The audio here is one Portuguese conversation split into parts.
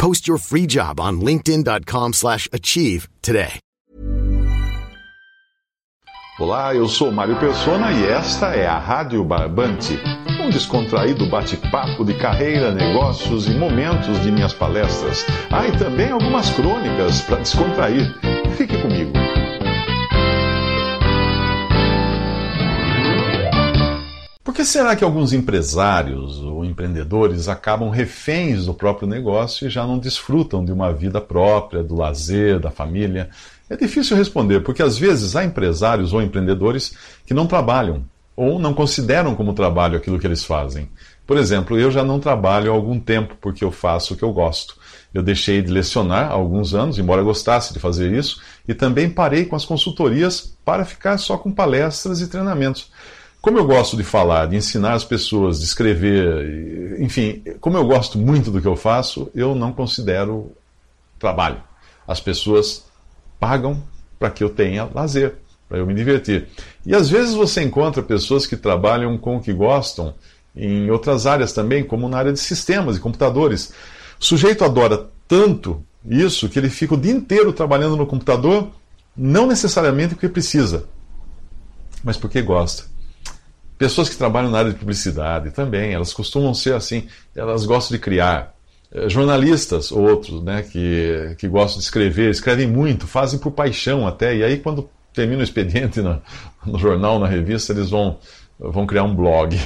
Post your free job on linkedin.com/achieve slash achieve today. Olá, eu sou Mário Persona e esta é a Rádio Barbante, um descontraído bate-papo de carreira, negócios e momentos de minhas palestras. Ah, e também algumas crônicas para descontrair. Fique comigo. Que será que alguns empresários ou empreendedores acabam reféns do próprio negócio e já não desfrutam de uma vida própria, do lazer, da família? É difícil responder, porque às vezes há empresários ou empreendedores que não trabalham ou não consideram como trabalho aquilo que eles fazem. Por exemplo, eu já não trabalho há algum tempo porque eu faço o que eu gosto. Eu deixei de lecionar há alguns anos, embora gostasse de fazer isso, e também parei com as consultorias para ficar só com palestras e treinamentos. Como eu gosto de falar, de ensinar as pessoas, de escrever, enfim, como eu gosto muito do que eu faço, eu não considero trabalho. As pessoas pagam para que eu tenha lazer, para eu me divertir. E às vezes você encontra pessoas que trabalham com o que gostam em outras áreas também, como na área de sistemas e computadores. O sujeito adora tanto isso que ele fica o dia inteiro trabalhando no computador, não necessariamente porque precisa, mas porque gosta. Pessoas que trabalham na área de publicidade também, elas costumam ser assim, elas gostam de criar. Eh, jornalistas, outros, né, que, que gostam de escrever, escrevem muito, fazem por paixão até, e aí quando termina o expediente no, no jornal, na revista, eles vão, vão criar um blog.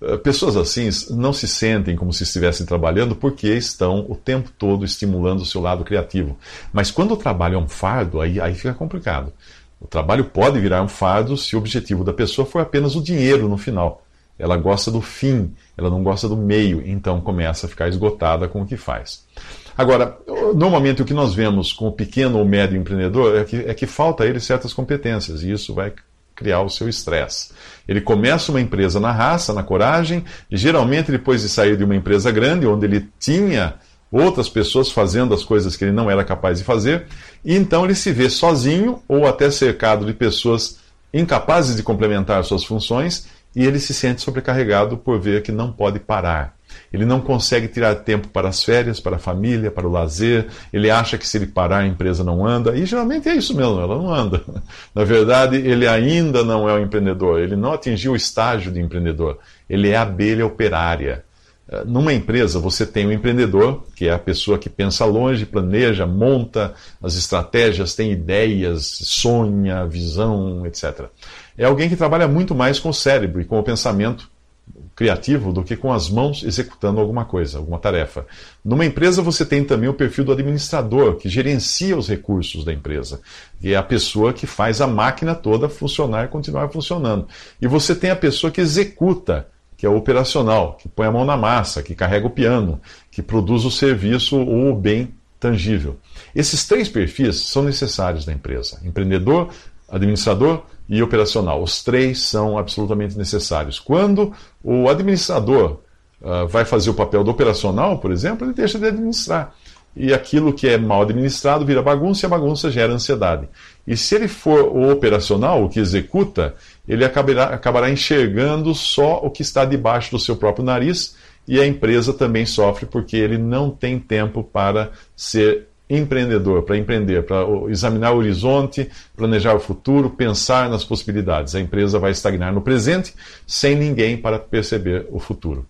Eh, pessoas assim não se sentem como se estivessem trabalhando porque estão o tempo todo estimulando o seu lado criativo. Mas quando o trabalho é um fardo, aí, aí fica complicado. O trabalho pode virar um fardo se o objetivo da pessoa for apenas o dinheiro no final. Ela gosta do fim, ela não gosta do meio, então começa a ficar esgotada com o que faz. Agora, normalmente o que nós vemos com o pequeno ou médio empreendedor é que, é que falta a ele certas competências, e isso vai criar o seu estresse. Ele começa uma empresa na raça, na coragem, e geralmente depois de sair de uma empresa grande, onde ele tinha outras pessoas fazendo as coisas que ele não era capaz de fazer, e então ele se vê sozinho ou até cercado de pessoas incapazes de complementar suas funções, e ele se sente sobrecarregado por ver que não pode parar. Ele não consegue tirar tempo para as férias, para a família, para o lazer. Ele acha que se ele parar a empresa não anda. E geralmente é isso mesmo, ela não anda. Na verdade, ele ainda não é um empreendedor. Ele não atingiu o estágio de empreendedor. Ele é abelha operária. Eh, numa empresa, você tem o um empreendedor, que é a pessoa que pensa longe, planeja, monta as estratégias, tem ideias, sonha, visão, etc. É alguém que trabalha muito mais com o cérebro e com o pensamento criativo do que com as mãos executando alguma coisa, alguma tarefa. Numa empresa, você tem também o perfil do administrador, que gerencia os recursos da empresa, e é a pessoa que faz a máquina toda funcionar e continuar funcionando. E você tem a pessoa que executa que é operacional, que põe a mão na massa, que carrega o piano, que produz o serviço ou o bem tangível. Esses três perfis são necessários na empresa: empreendedor, administrador e operacional. Os três são absolutamente necessários. Quando o administrador uh, vai fazer o papel do operacional, por exemplo, ele deixa de administrar. E aquilo que é mal administrado vira bagunça e a bagunça gera ansiedade. E se ele for o operacional, o que executa, ele acabará, acabará enxergando só o que está debaixo do seu próprio nariz e a empresa também sofre porque ele não tem tempo para ser empreendedor, para empreender, para examinar o horizonte, planejar o futuro, pensar nas possibilidades. A empresa vai estagnar no presente sem ninguém para perceber o futuro.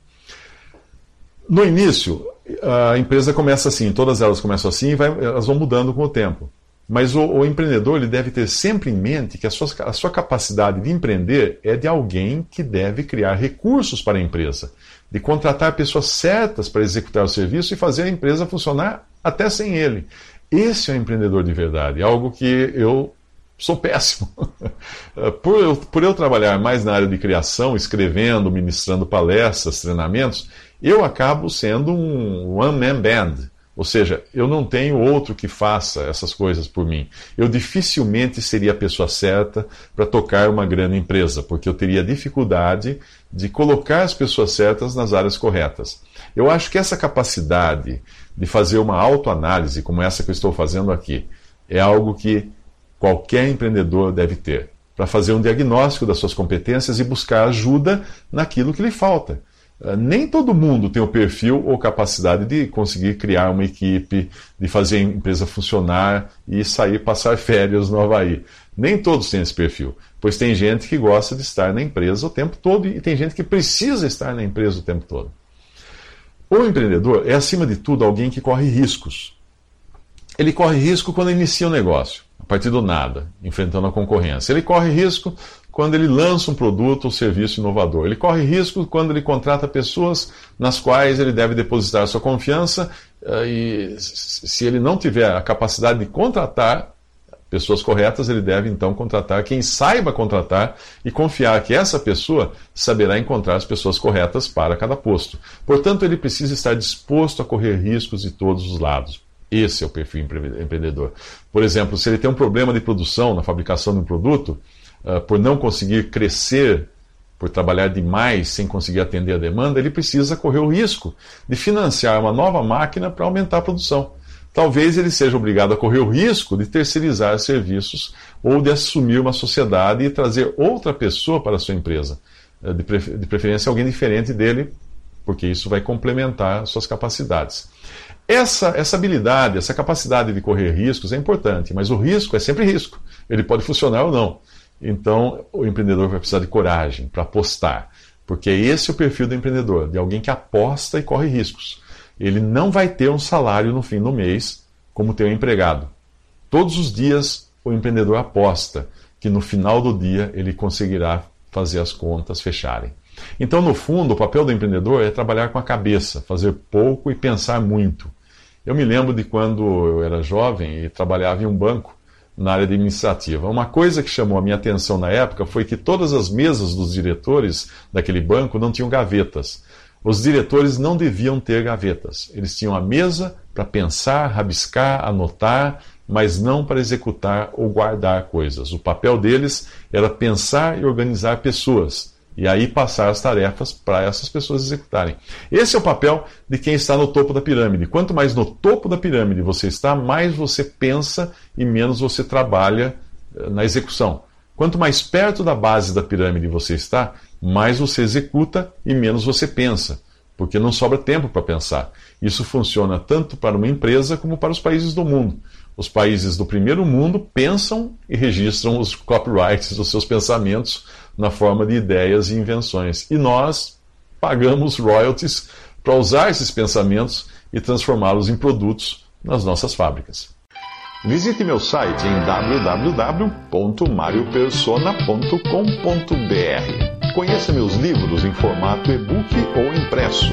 No início, a empresa começa assim, todas elas começam assim e vai, elas vão mudando com o tempo. Mas o, o, empreendedor ele deve ter sempre em mente que a sua, a sua capacidade de empreender é de alguém que deve criar recursos para a empresa, de contratar pessoas certas para executar o serviço e fazer a empresa funcionar até sem ele. Esse é o empreendedor de verdade, algo que eu sou péssimo. por, eu, por eu trabalhar mais na área de criação, escrevendo, ministrando palestras, treinamentos, eu acabo sendo um one-man band. Ou seja, eu não tenho outro que faça essas coisas por mim. Eu dificilmente seria a pessoa certa para tocar uma grande empresa, porque eu teria dificuldade de colocar as pessoas certas nas áreas corretas. Eu acho que essa capacidade de fazer uma autoanálise, como essa que eu estou fazendo aqui, é algo que qualquer empreendedor deve ter, para fazer um diagnóstico das suas competências e buscar ajuda naquilo que lhe falta. Ah, nem todo mundo tem o perfil ou capacidade de conseguir criar uma equipe, de fazer a empresa funcionar e sair passar férias no Havaí. Nem todos têm esse perfil, pois tem gente que gosta de estar na empresa o tempo todo e tem gente que precisa estar na empresa o tempo todo. O empreendedor é, acima de tudo, alguém que corre riscos. Ele corre risco quando inicia o um negócio, a partir do nada, enfrentando a concorrência. Ele corre risco quando ele lança um produto ou serviço inovador. Ele corre risco quando ele contrata pessoas nas quais ele deve depositar sua confiança eh, e se ele não tiver a capacidade de contratar pessoas corretas, ele deve então contratar quem saiba contratar e confiar que essa pessoa saberá encontrar as pessoas corretas para cada posto. Portanto, ele precisa estar disposto a correr riscos de todos os lados. Esse é o perfil empreendedor. Por exemplo, se ele tem um problema de produção na fabricação de um produto, uh, por não conseguir crescer, por trabalhar demais sem conseguir atender a demanda, ele precisa correr o risco de financiar uma nova máquina para aumentar a produção. Talvez ele seja obrigado a correr o risco de terceirizar serviços ou de assumir uma sociedade e trazer outra pessoa para a sua empresa, de, prefer de preferência alguém diferente dele, porque isso vai complementar suas capacidades. Essa, essa habilidade, essa capacidade de correr riscos é importante, mas o risco é sempre risco. Ele pode funcionar ou não. Então, o empreendedor vai precisar de coragem para apostar, porque esse é o perfil do empreendedor, de alguém que aposta e corre riscos. Ele não vai ter um salário no fim do mês como tem um empregado. Todos os dias, o empreendedor aposta que no final do dia ele conseguirá fazer as contas fecharem. Então, no fundo, o papel do empreendedor é trabalhar com a cabeça, fazer pouco e pensar muito. Eu me lembro de quando eu era jovem e trabalhava em um banco na área administrativa. Uma coisa que chamou a minha atenção na época foi que todas as mesas dos diretores daquele banco não tinham gavetas. Os diretores não deviam ter gavetas. Eles tinham a mesa para pensar, rabiscar, anotar, mas não para executar ou guardar coisas. O papel deles era pensar e organizar pessoas e aí passar as tarefas para essas pessoas executarem. Esse é o papel de quem está no topo da pirâmide. Quanto mais no topo da pirâmide você está, mais você pensa e menos você trabalha eh, na execução. Quanto mais perto da base da pirâmide você está, mais você executa e menos você pensa, porque não sobra tempo para pensar. Isso funciona tanto para uma empresa como para os países do mundo. Os países do primeiro mundo pensam e registram os copyrights dos seus pensamentos na forma de ideias e invenções. E nós pagamos royalties para usar esses pensamentos e transformá-los em produtos nas nossas fábricas. Visite meu site em www.mariopersona.com.br. Conheça meus livros em formato e-book ou impresso.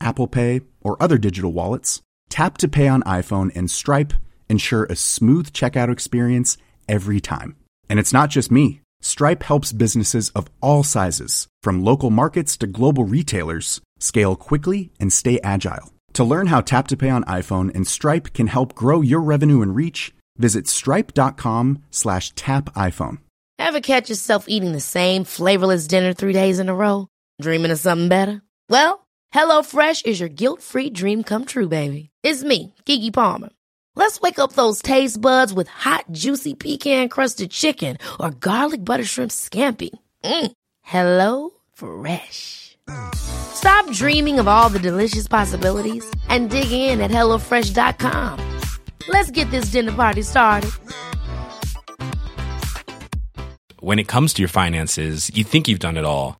Apple Pay, or other digital wallets, Tap to Pay on iPhone and Stripe ensure a smooth checkout experience every time. And it's not just me. Stripe helps businesses of all sizes, from local markets to global retailers, scale quickly and stay agile. To learn how Tap to Pay on iPhone and Stripe can help grow your revenue and reach, visit stripe.com slash tap iPhone. Ever catch yourself eating the same flavorless dinner three days in a row? Dreaming of something better? Well, HelloFresh is your guilt-free dream come true, baby. It's me, Kiki Palmer. Let's wake up those taste buds with hot, juicy pecan-crusted chicken or garlic butter shrimp scampi. Mm. Hello Fresh. Stop dreaming of all the delicious possibilities and dig in at HelloFresh.com. Let's get this dinner party started. When it comes to your finances, you think you've done it all.